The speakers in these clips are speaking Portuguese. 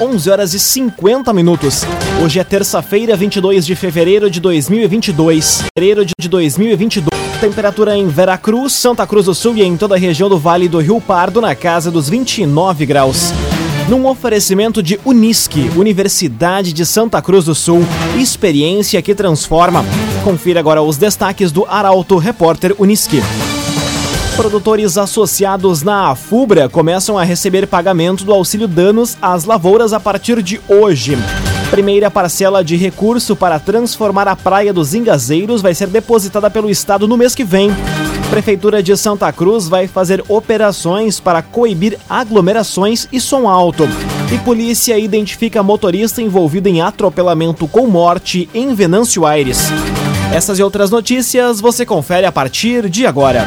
11 horas e 50 minutos. Hoje é terça-feira, 22 de fevereiro de 2022. Fevereiro de 2022. Temperatura em Veracruz, Santa Cruz do Sul e em toda a região do Vale do Rio Pardo na casa dos 29 graus. Num oferecimento de Unisque, Universidade de Santa Cruz do Sul, experiência que transforma. Confira agora os destaques do Arauto Repórter Unisque. Produtores associados na AFUBRA começam a receber pagamento do auxílio danos às lavouras a partir de hoje. Primeira parcela de recurso para transformar a Praia dos Ingazeiros vai ser depositada pelo Estado no mês que vem. Prefeitura de Santa Cruz vai fazer operações para coibir aglomerações e som alto. E polícia identifica motorista envolvido em atropelamento com morte em Venâncio Aires. Essas e outras notícias você confere a partir de agora.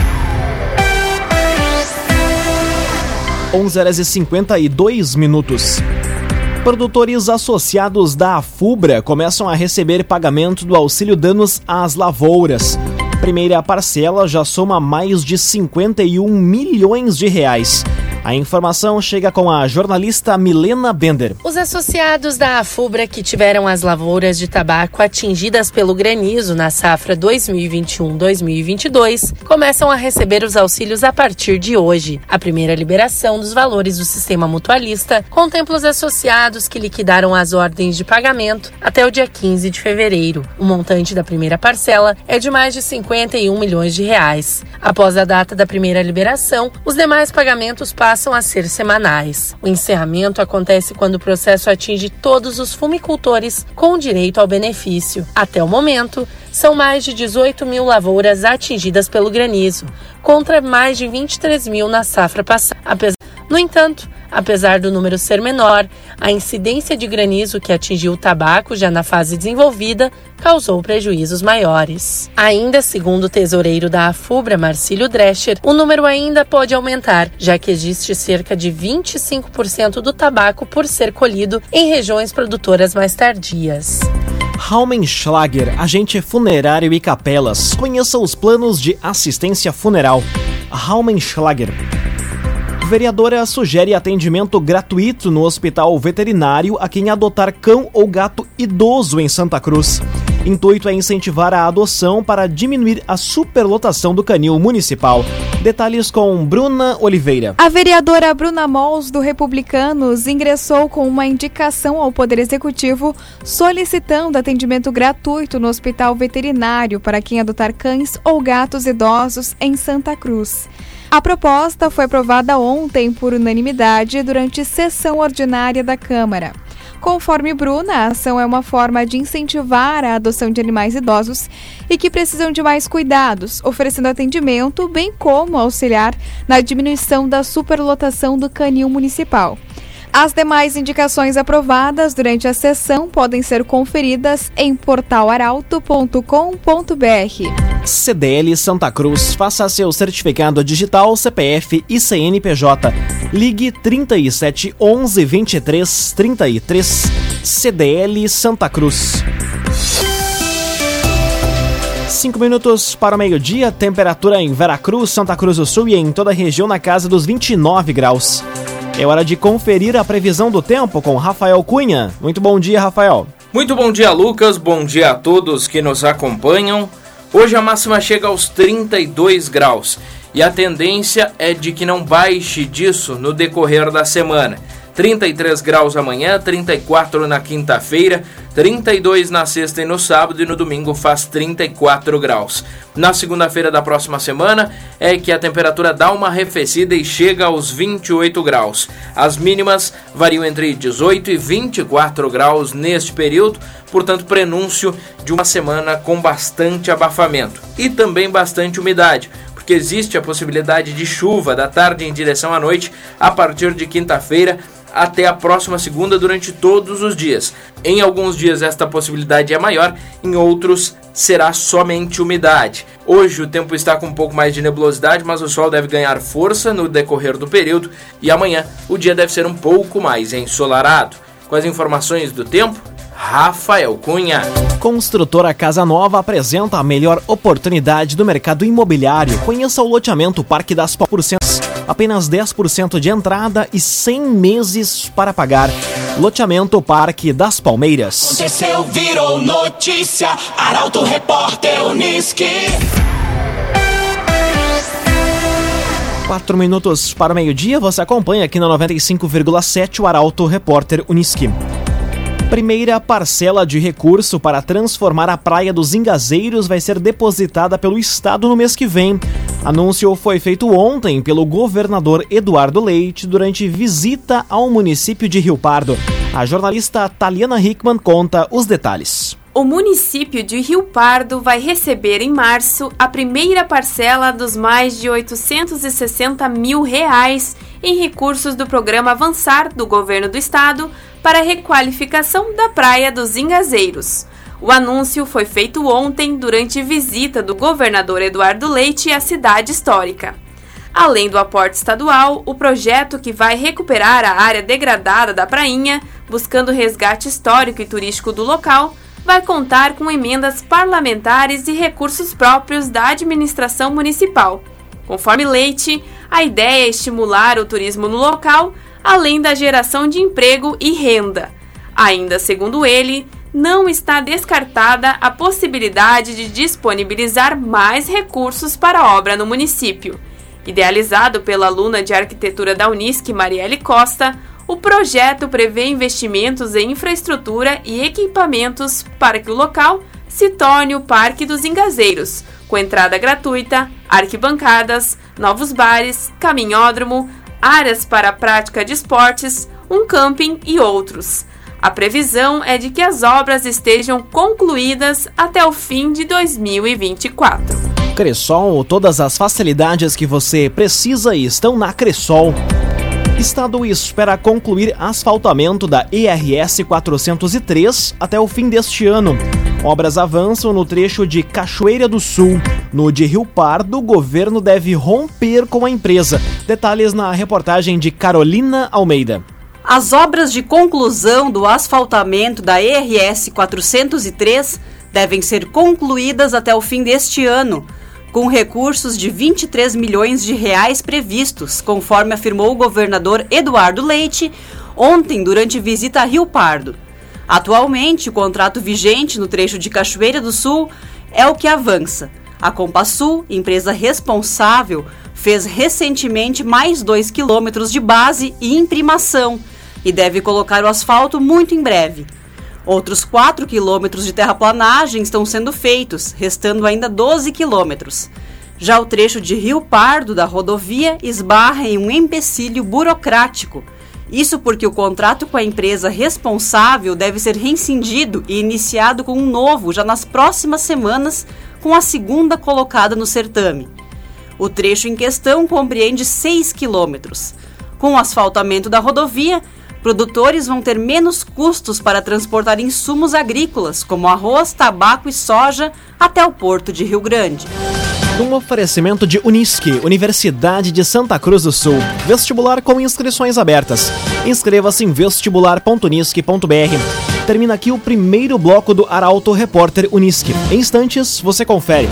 11 horas e 52 minutos. Produtores associados da AFUBRA começam a receber pagamento do auxílio danos às lavouras. Primeira parcela já soma mais de 51 milhões de reais. A informação chega com a jornalista Milena Bender. Os associados da AFUBRA que tiveram as lavouras de tabaco atingidas pelo granizo na safra 2021-2022 começam a receber os auxílios a partir de hoje. A primeira liberação dos valores do sistema mutualista contempla os associados que liquidaram as ordens de pagamento até o dia 15 de fevereiro. O montante da primeira parcela é de mais de 51 milhões de reais. Após a data da primeira liberação, os demais pagamentos passam passam a ser semanais. O encerramento acontece quando o processo atinge todos os fumicultores com direito ao benefício. Até o momento, são mais de 18 mil lavouras atingidas pelo granizo, contra mais de 23 mil na safra passada. No entanto, Apesar do número ser menor, a incidência de granizo que atingiu o tabaco já na fase desenvolvida causou prejuízos maiores. Ainda segundo o tesoureiro da Afubra, Marcílio Drescher, o número ainda pode aumentar, já que existe cerca de 25% do tabaco por ser colhido em regiões produtoras mais tardias. Raumenschlager, agente funerário e capelas. Conheça os planos de assistência funeral. Raumenschlager vereadora sugere atendimento gratuito no hospital veterinário a quem adotar cão ou gato idoso em Santa Cruz. Intuito é incentivar a adoção para diminuir a superlotação do canil municipal. Detalhes com Bruna Oliveira. A vereadora Bruna Mols, do Republicanos, ingressou com uma indicação ao Poder Executivo solicitando atendimento gratuito no hospital veterinário para quem adotar cães ou gatos idosos em Santa Cruz. A proposta foi aprovada ontem por unanimidade durante sessão ordinária da Câmara. Conforme Bruna, a ação é uma forma de incentivar a adoção de animais idosos e que precisam de mais cuidados, oferecendo atendimento, bem como auxiliar na diminuição da superlotação do canil municipal. As demais indicações aprovadas durante a sessão podem ser conferidas em portalaralto.com.br. CDL Santa Cruz. Faça seu certificado digital CPF e CNPJ. Ligue 37 11 23 33. CDL Santa Cruz. Cinco minutos para o meio-dia, temperatura em Veracruz, Santa Cruz do Sul e em toda a região na casa dos 29 graus. É hora de conferir a previsão do tempo com Rafael Cunha. Muito bom dia, Rafael. Muito bom dia, Lucas. Bom dia a todos que nos acompanham. Hoje a máxima chega aos 32 graus e a tendência é de que não baixe disso no decorrer da semana. 33 graus amanhã, 34 na quinta-feira, 32 na sexta e no sábado e no domingo faz 34 graus. Na segunda-feira da próxima semana é que a temperatura dá uma arrefecida e chega aos 28 graus. As mínimas variam entre 18 e 24 graus neste período, portanto, prenúncio de uma semana com bastante abafamento e também bastante umidade porque existe a possibilidade de chuva da tarde em direção à noite a partir de quinta-feira até a próxima segunda durante todos os dias. Em alguns dias esta possibilidade é maior, em outros será somente umidade. Hoje o tempo está com um pouco mais de nebulosidade, mas o sol deve ganhar força no decorrer do período e amanhã o dia deve ser um pouco mais ensolarado. Com as informações do tempo, Rafael Cunha. Construtora Casa Nova apresenta a melhor oportunidade do mercado imobiliário. Conheça o loteamento Parque das Porcentos. Apenas 10% de entrada e 100 meses para pagar. Loteamento Parque das Palmeiras. Aconteceu, virou notícia. Arauto Repórter Uniski. Quatro minutos para o meio-dia, você acompanha aqui na 95,7 o Arauto Repórter Uniski. Primeira parcela de recurso para transformar a Praia dos Ingazeiros vai ser depositada pelo Estado no mês que vem. Anúncio foi feito ontem pelo governador Eduardo Leite durante visita ao município de Rio Pardo. A jornalista Taliana Hickman conta os detalhes. O município de Rio Pardo vai receber em março a primeira parcela dos mais de 860 mil reais em recursos do programa Avançar do governo do estado para a requalificação da Praia dos Ingazeiros. O anúncio foi feito ontem durante visita do governador Eduardo Leite à cidade histórica. Além do aporte estadual, o projeto que vai recuperar a área degradada da prainha, buscando resgate histórico e turístico do local, vai contar com emendas parlamentares e recursos próprios da administração municipal. Conforme Leite, a ideia é estimular o turismo no local, além da geração de emprego e renda. Ainda segundo ele, não está descartada a possibilidade de disponibilizar mais recursos para a obra no município. Idealizado pela aluna de arquitetura da Unisc, Marielle Costa, o projeto prevê investimentos em infraestrutura e equipamentos para que o local se torne o Parque dos Engazeiros, com entrada gratuita, arquibancadas, novos bares, caminhódromo, áreas para a prática de esportes, um camping e outros. A previsão é de que as obras estejam concluídas até o fim de 2024. Cressol, todas as facilidades que você precisa estão na Cressol. Estado espera concluir asfaltamento da ERS 403 até o fim deste ano. Obras avançam no trecho de Cachoeira do Sul. No de Rio Pardo, o governo deve romper com a empresa. Detalhes na reportagem de Carolina Almeida. As obras de conclusão do asfaltamento da ERS 403 devem ser concluídas até o fim deste ano, com recursos de 23 milhões de reais previstos, conforme afirmou o governador Eduardo Leite ontem durante visita a Rio Pardo. Atualmente, o contrato vigente no trecho de Cachoeira do Sul é o que avança. A Compassul, empresa responsável, fez recentemente mais 2 quilômetros de base e imprimação e deve colocar o asfalto muito em breve. Outros 4 quilômetros de terraplanagem estão sendo feitos, restando ainda 12 quilômetros. Já o trecho de Rio Pardo da rodovia esbarra em um empecilho burocrático. Isso porque o contrato com a empresa responsável deve ser rescindido e iniciado com um novo já nas próximas semanas, com a segunda colocada no certame. O trecho em questão compreende 6 quilômetros. Com o asfaltamento da rodovia, produtores vão ter menos custos para transportar insumos agrícolas, como arroz, tabaco e soja, até o porto de Rio Grande. Um oferecimento de Unisque, Universidade de Santa Cruz do Sul. Vestibular com inscrições abertas. Inscreva-se em vestibular.unisque.br. Termina aqui o primeiro bloco do Arauto Repórter Unisque. Em instantes, você confere.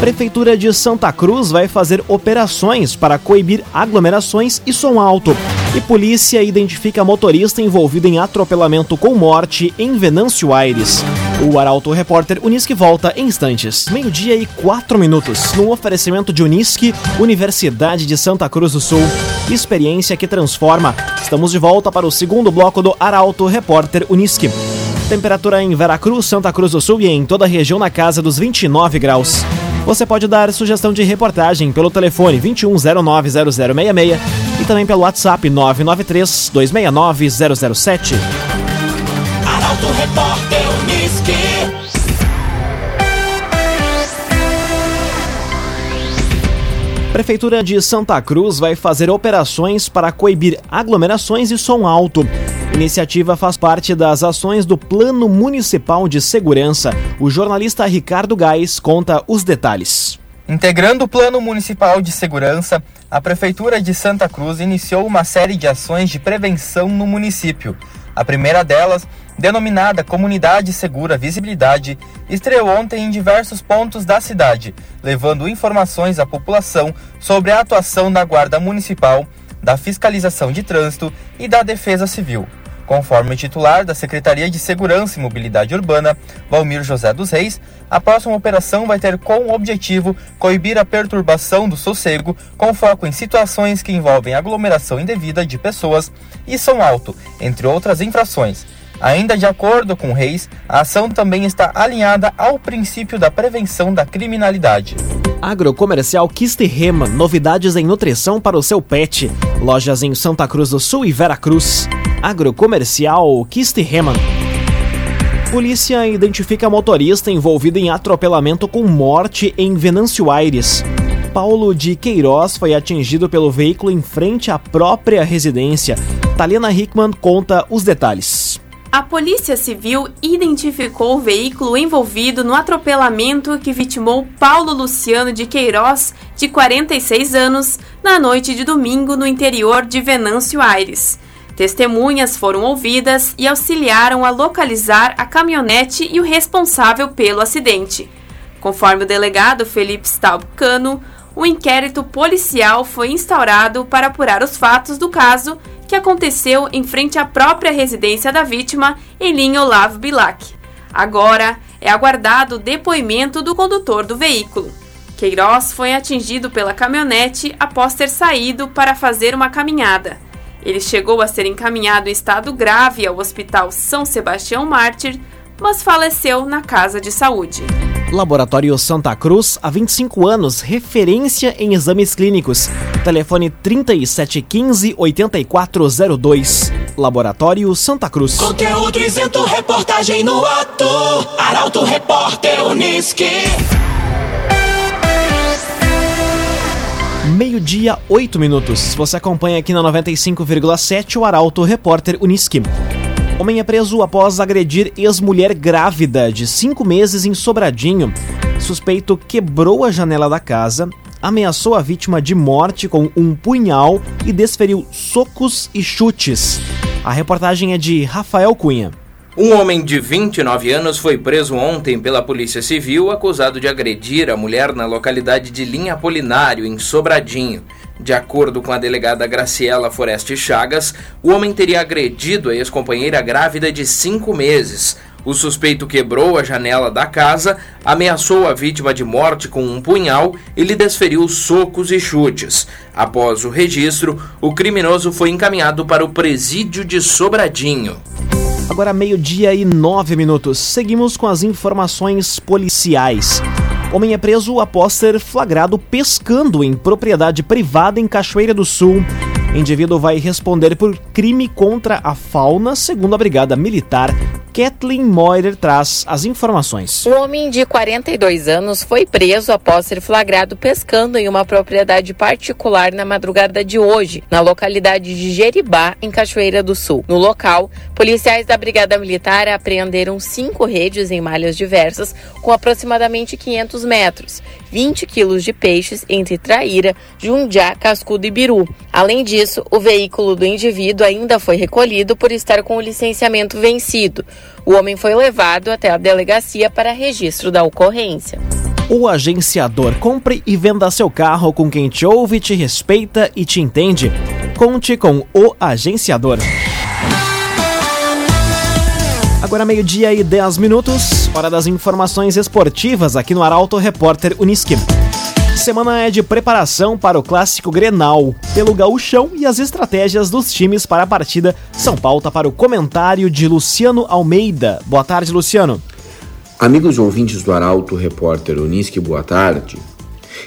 Prefeitura de Santa Cruz vai fazer operações para coibir aglomerações e som alto. E polícia identifica motorista envolvido em atropelamento com morte em Venâncio Aires. O Arauto Repórter Unisque volta em instantes. Meio-dia e quatro minutos. No oferecimento de Unisque, Universidade de Santa Cruz do Sul. Experiência que transforma. Estamos de volta para o segundo bloco do Arauto Repórter Unisque. Temperatura em Veracruz, Santa Cruz do Sul e em toda a região na casa dos 29 graus. Você pode dar sugestão de reportagem pelo telefone 21090066 e também pelo WhatsApp 993 269 007. Arauto Repórter. Prefeitura de Santa Cruz vai fazer operações para coibir aglomerações e som alto. Iniciativa faz parte das ações do Plano Municipal de Segurança. O jornalista Ricardo Gás conta os detalhes. Integrando o Plano Municipal de Segurança, a Prefeitura de Santa Cruz iniciou uma série de ações de prevenção no município. A primeira delas, denominada Comunidade Segura Visibilidade, estreou ontem em diversos pontos da cidade, levando informações à população sobre a atuação da Guarda Municipal, da Fiscalização de Trânsito e da Defesa Civil. Conforme o titular da Secretaria de Segurança e Mobilidade Urbana, Valmir José dos Reis, a próxima operação vai ter como objetivo coibir a perturbação do sossego, com foco em situações que envolvem aglomeração indevida de pessoas e som alto, entre outras infrações. Ainda de acordo com Reis, a ação também está alinhada ao princípio da prevenção da criminalidade. Agrocomercial Kisterrema, novidades em nutrição para o seu pet. Lojas em Santa Cruz do Sul e Veracruz. Agrocomercial Kisterrema. Polícia identifica motorista envolvido em atropelamento com morte em Venâncio Aires. Paulo de Queiroz foi atingido pelo veículo em frente à própria residência. Talena Hickman conta os detalhes. A Polícia Civil identificou o veículo envolvido no atropelamento que vitimou Paulo Luciano de Queiroz, de 46 anos, na noite de domingo no interior de Venâncio Aires. Testemunhas foram ouvidas e auxiliaram a localizar a caminhonete e o responsável pelo acidente. Conforme o delegado Felipe Staub Cano, o inquérito policial foi instaurado para apurar os fatos do caso que aconteceu em frente à própria residência da vítima, em linha Olavo Bilac. Agora é aguardado o depoimento do condutor do veículo. Queiroz foi atingido pela caminhonete após ter saído para fazer uma caminhada. Ele chegou a ser encaminhado em estado grave ao Hospital São Sebastião Mártir, mas faleceu na casa de saúde. Laboratório Santa Cruz, há 25 anos, referência em exames clínicos. Telefone 3715-8402. Laboratório Santa Cruz. Conteúdo isento, reportagem no ato. Arauto Repórter Uniski. Meio-dia, 8 minutos. Você acompanha aqui na 95,7 o Arauto Repórter Uniski. Homem é preso após agredir ex-mulher grávida de 5 meses em Sobradinho. Suspeito quebrou a janela da casa, ameaçou a vítima de morte com um punhal e desferiu socos e chutes. A reportagem é de Rafael Cunha. Um homem de 29 anos foi preso ontem pela Polícia Civil acusado de agredir a mulher na localidade de Linha Apolinário, em Sobradinho. De acordo com a delegada Graciela Foreste Chagas, o homem teria agredido a ex-companheira grávida de cinco meses. O suspeito quebrou a janela da casa, ameaçou a vítima de morte com um punhal e lhe desferiu socos e chutes. Após o registro, o criminoso foi encaminhado para o presídio de Sobradinho. Agora meio-dia e nove minutos. Seguimos com as informações policiais. Homem é preso após ser flagrado pescando em propriedade privada em Cachoeira do Sul. Indivíduo vai responder por crime contra a fauna, segundo a Brigada Militar. Kathleen Moirer traz as informações. Um homem de 42 anos foi preso após ser flagrado pescando em uma propriedade particular na madrugada de hoje, na localidade de Jeribá, em Cachoeira do Sul. No local, policiais da Brigada Militar apreenderam cinco redes em malhas diversas, com aproximadamente 500 metros, 20 quilos de peixes entre traíra, jundiá, cascudo e biru. Além disso, o veículo do indivíduo ainda foi recolhido por estar com o licenciamento vencido. O homem foi levado até a delegacia para registro da ocorrência. O agenciador compre e venda seu carro com quem te ouve, te respeita e te entende. Conte com o agenciador. Agora meio-dia e 10 minutos, hora das informações esportivas aqui no Arauto Repórter Uniski. Semana é de preparação para o clássico Grenal, pelo gauchão e as estratégias dos times para a partida são pauta para o comentário de Luciano Almeida. Boa tarde, Luciano. Amigos ouvintes do Arauto Repórter Uniski, boa tarde.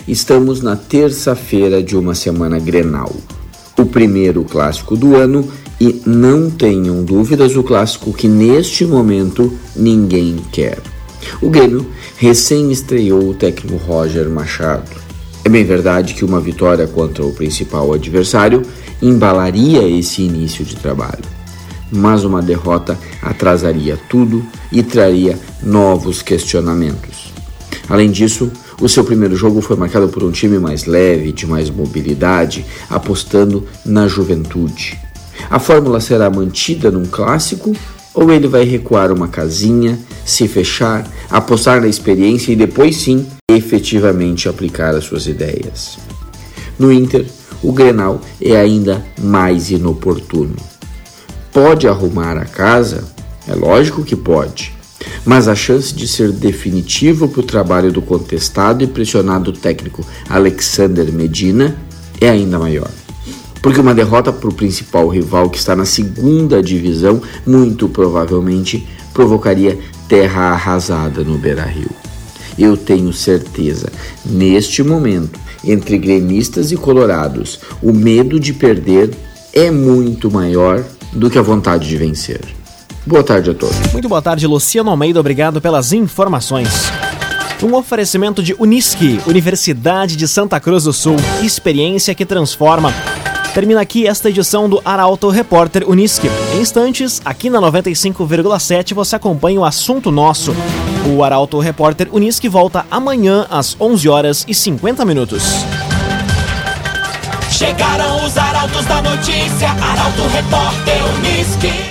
Estamos na terça-feira de uma semana Grenal, o primeiro clássico do ano e não tenham dúvidas o clássico que neste momento ninguém quer. O Grêmio recém estreou o técnico Roger Machado. É bem verdade que uma vitória contra o principal adversário embalaria esse início de trabalho, mas uma derrota atrasaria tudo e traria novos questionamentos. Além disso, o seu primeiro jogo foi marcado por um time mais leve, de mais mobilidade, apostando na juventude. A fórmula será mantida num clássico ou ele vai recuar uma casinha, se fechar, apostar na experiência e depois sim efetivamente aplicar as suas ideias? No Inter, o Grenal é ainda mais inoportuno. Pode arrumar a casa? É lógico que pode mas a chance de ser definitivo para o trabalho do contestado e pressionado técnico Alexander Medina é ainda maior. Porque uma derrota para o principal rival que está na segunda divisão, muito provavelmente provocaria terra arrasada no Beira Rio. Eu tenho certeza, neste momento, entre gremistas e colorados, o medo de perder é muito maior do que a vontade de vencer. Boa tarde a todos. Muito boa tarde, Luciano Almeida. Obrigado pelas informações. Um oferecimento de Unisque, Universidade de Santa Cruz do Sul. Experiência que transforma. Termina aqui esta edição do Arauto Repórter Unisque. Em instantes, aqui na 95,7 você acompanha o assunto nosso. O Arauto Repórter Unisque volta amanhã às 11 horas e 50 minutos. Chegaram os arautos da notícia, Arauto Repórter Unisque.